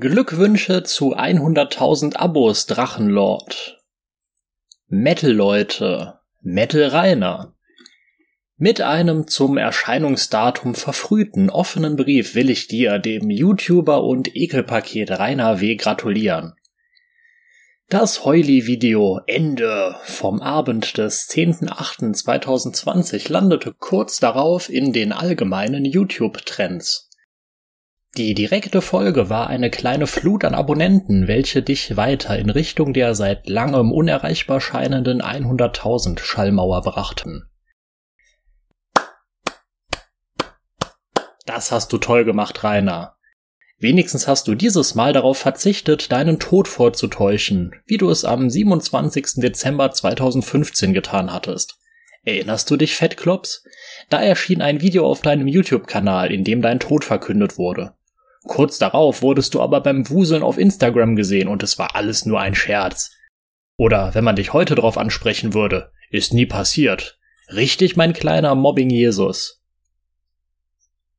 Glückwünsche zu 100.000 Abos, Drachenlord. Metal-Leute, Metal-Rainer. Mit einem zum Erscheinungsdatum verfrühten offenen Brief will ich dir, dem YouTuber und Ekelpaket Rainer W. gratulieren. Das Heuli-Video Ende vom Abend des 10.08.2020 landete kurz darauf in den allgemeinen YouTube-Trends. Die direkte Folge war eine kleine Flut an Abonnenten, welche dich weiter in Richtung der seit langem unerreichbar scheinenden 100.000 Schallmauer brachten. Das hast du toll gemacht, Rainer. Wenigstens hast du dieses Mal darauf verzichtet, deinen Tod vorzutäuschen, wie du es am 27. Dezember 2015 getan hattest. Erinnerst du dich, Fettklops? Da erschien ein Video auf deinem YouTube-Kanal, in dem dein Tod verkündet wurde. Kurz darauf wurdest du aber beim Wuseln auf Instagram gesehen und es war alles nur ein Scherz. Oder wenn man dich heute drauf ansprechen würde, ist nie passiert. Richtig, mein kleiner Mobbing-Jesus.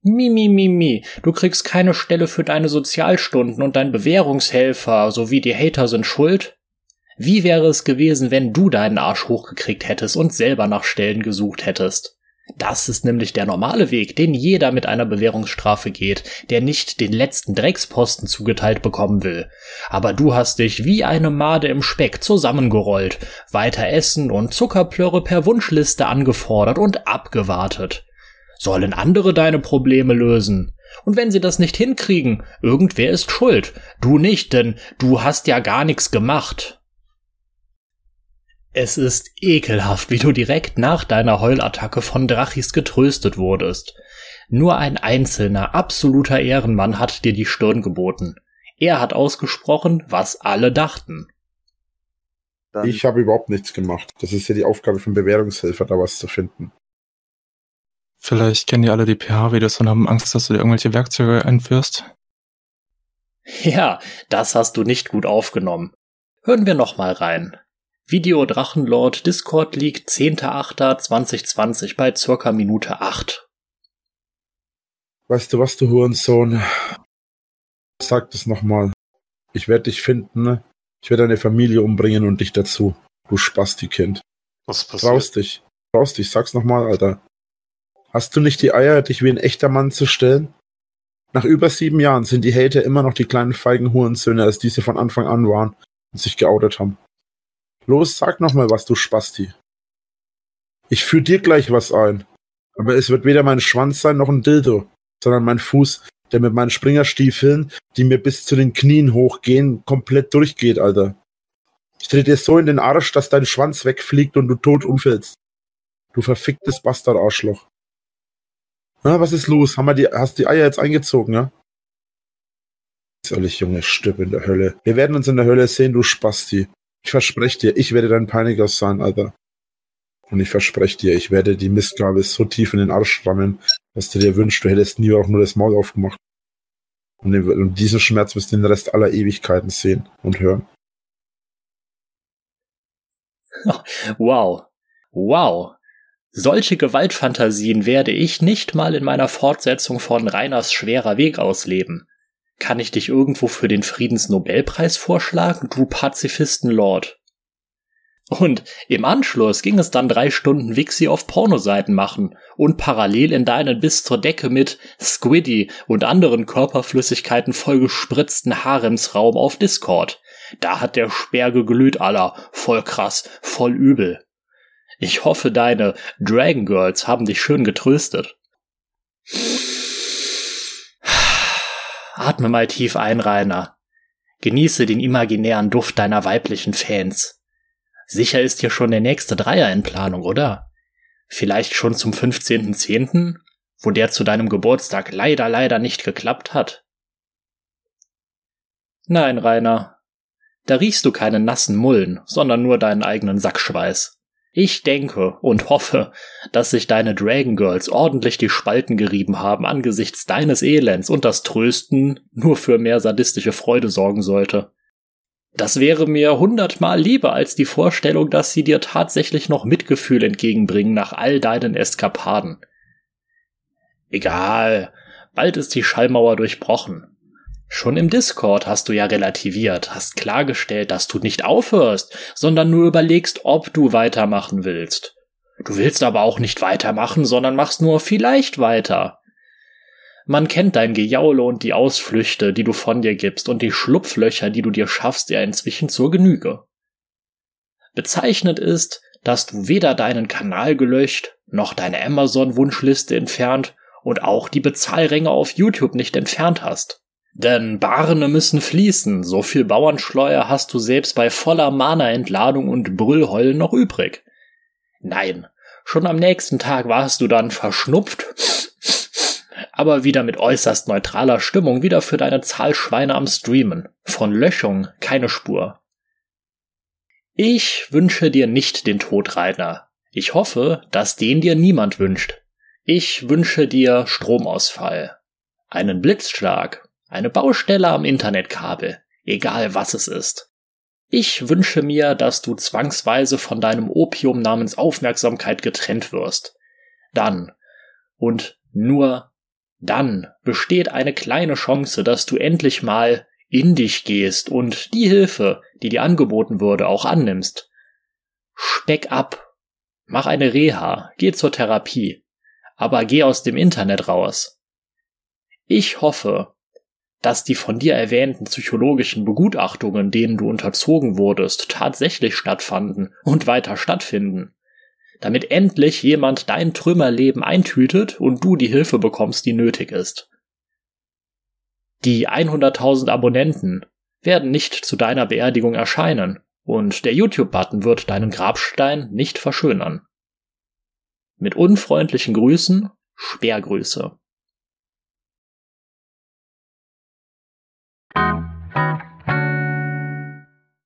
Mi, mi, mi, mi, du kriegst keine Stelle für deine Sozialstunden und dein Bewährungshelfer sowie die Hater sind schuld? Wie wäre es gewesen, wenn du deinen Arsch hochgekriegt hättest und selber nach Stellen gesucht hättest? Das ist nämlich der normale Weg, den jeder mit einer Bewährungsstrafe geht, der nicht den letzten Drecksposten zugeteilt bekommen will. Aber du hast dich wie eine Made im Speck zusammengerollt, weiter Essen und Zuckerplörre per Wunschliste angefordert und abgewartet. Sollen andere deine Probleme lösen? Und wenn sie das nicht hinkriegen, irgendwer ist schuld. Du nicht, denn du hast ja gar nichts gemacht. Es ist ekelhaft, wie du direkt nach deiner Heulattacke von Drachis getröstet wurdest. Nur ein einzelner, absoluter Ehrenmann hat dir die Stirn geboten. Er hat ausgesprochen, was alle dachten. Dann ich habe überhaupt nichts gemacht. Das ist ja die Aufgabe von Bewährungshelfer, da was zu finden. Vielleicht kennen die alle die PH-Videos und haben Angst, dass du dir irgendwelche Werkzeuge einführst. Ja, das hast du nicht gut aufgenommen. Hören wir noch mal rein. Video Drachenlord Discord League 10.8.2020 bei circa Minute 8. Weißt du was, du Hurensohn? Sag das nochmal. Ich werde dich finden, ne? Ich werde deine Familie umbringen und dich dazu. Du Spasti-Kind. Was passiert? Traust dich. Traust dich. Sag's nochmal, Alter. Hast du nicht die Eier, dich wie ein echter Mann zu stellen? Nach über sieben Jahren sind die Hater immer noch die kleinen feigen Hurensöhne, als diese von Anfang an waren und sich geoutet haben. Los, sag noch mal was, du Spasti. Ich führ dir gleich was ein. Aber es wird weder mein Schwanz sein noch ein Dildo, sondern mein Fuß, der mit meinen Springerstiefeln, die mir bis zu den Knien hochgehen, komplett durchgeht, Alter. Ich dreh dir so in den Arsch, dass dein Schwanz wegfliegt und du tot umfällst. Du verficktes Bastard-Arschloch. Na, was ist los? Haben wir die, hast die Eier jetzt eingezogen, ja? Soll ich, Junge, stirb in der Hölle. Wir werden uns in der Hölle sehen, du Spasti. Ich verspreche dir, ich werde dein Peiniger sein, Alter. Und ich verspreche dir, ich werde die Mistgabel so tief in den Arsch rammen, dass du dir wünschst, du hättest nie auch nur das Maul aufgemacht. Und, und diesen Schmerz wirst du den Rest aller Ewigkeiten sehen und hören. Wow. Wow. Solche Gewaltfantasien werde ich nicht mal in meiner Fortsetzung von Reiners schwerer Weg ausleben. Kann ich dich irgendwo für den Friedensnobelpreis vorschlagen, du Pazifistenlord? Und im Anschluss ging es dann drei Stunden Wixi auf Pornoseiten machen und parallel in deinen bis zur Decke mit Squiddy und anderen Körperflüssigkeiten vollgespritzten Haremsraum auf Discord. Da hat der Speer geglüht, aller. Voll krass, voll übel. Ich hoffe, deine Dragon Girls haben dich schön getröstet. Atme mal tief ein, Rainer. Genieße den imaginären Duft deiner weiblichen Fans. Sicher ist hier schon der nächste Dreier in Planung, oder? Vielleicht schon zum 15.10., wo der zu deinem Geburtstag leider, leider nicht geklappt hat? Nein, Rainer. Da riechst du keinen nassen Mullen, sondern nur deinen eigenen Sackschweiß. Ich denke und hoffe, dass sich deine Dragon Girls ordentlich die Spalten gerieben haben angesichts deines Elends und das Trösten nur für mehr sadistische Freude sorgen sollte. Das wäre mir hundertmal lieber als die Vorstellung, dass sie dir tatsächlich noch Mitgefühl entgegenbringen nach all deinen Eskapaden. Egal, bald ist die Schallmauer durchbrochen. Schon im Discord hast du ja relativiert, hast klargestellt, dass du nicht aufhörst, sondern nur überlegst, ob du weitermachen willst. Du willst aber auch nicht weitermachen, sondern machst nur vielleicht weiter. Man kennt dein Gejaule und die Ausflüchte, die du von dir gibst und die Schlupflöcher, die du dir schaffst, ja inzwischen zur Genüge. Bezeichnet ist, dass du weder deinen Kanal gelöscht, noch deine Amazon-Wunschliste entfernt und auch die Bezahlränge auf YouTube nicht entfernt hast. Denn Barne müssen fließen, so viel Bauernschleuer hast du selbst bei voller Mana-Entladung und Brüllheulen noch übrig. Nein, schon am nächsten Tag warst du dann verschnupft, aber wieder mit äußerst neutraler Stimmung wieder für deine Zahlschweine am Streamen. Von Löschung keine Spur. Ich wünsche dir nicht den Tod, Rainer. Ich hoffe, dass den dir niemand wünscht. Ich wünsche dir Stromausfall, einen Blitzschlag, eine Baustelle am Internetkabel, egal was es ist. Ich wünsche mir, dass du zwangsweise von deinem Opium namens Aufmerksamkeit getrennt wirst. Dann und nur dann besteht eine kleine Chance, dass du endlich mal in dich gehst und die Hilfe, die dir angeboten würde, auch annimmst. Speck ab. Mach eine Reha, geh zur Therapie, aber geh aus dem Internet raus. Ich hoffe, dass die von dir erwähnten psychologischen Begutachtungen, denen du unterzogen wurdest, tatsächlich stattfanden und weiter stattfinden, damit endlich jemand dein Trümmerleben eintütet und du die Hilfe bekommst, die nötig ist. Die 100.000 Abonnenten werden nicht zu deiner Beerdigung erscheinen und der YouTube-Button wird deinen Grabstein nicht verschönern. Mit unfreundlichen Grüßen, Sperrgrüße. Thank you.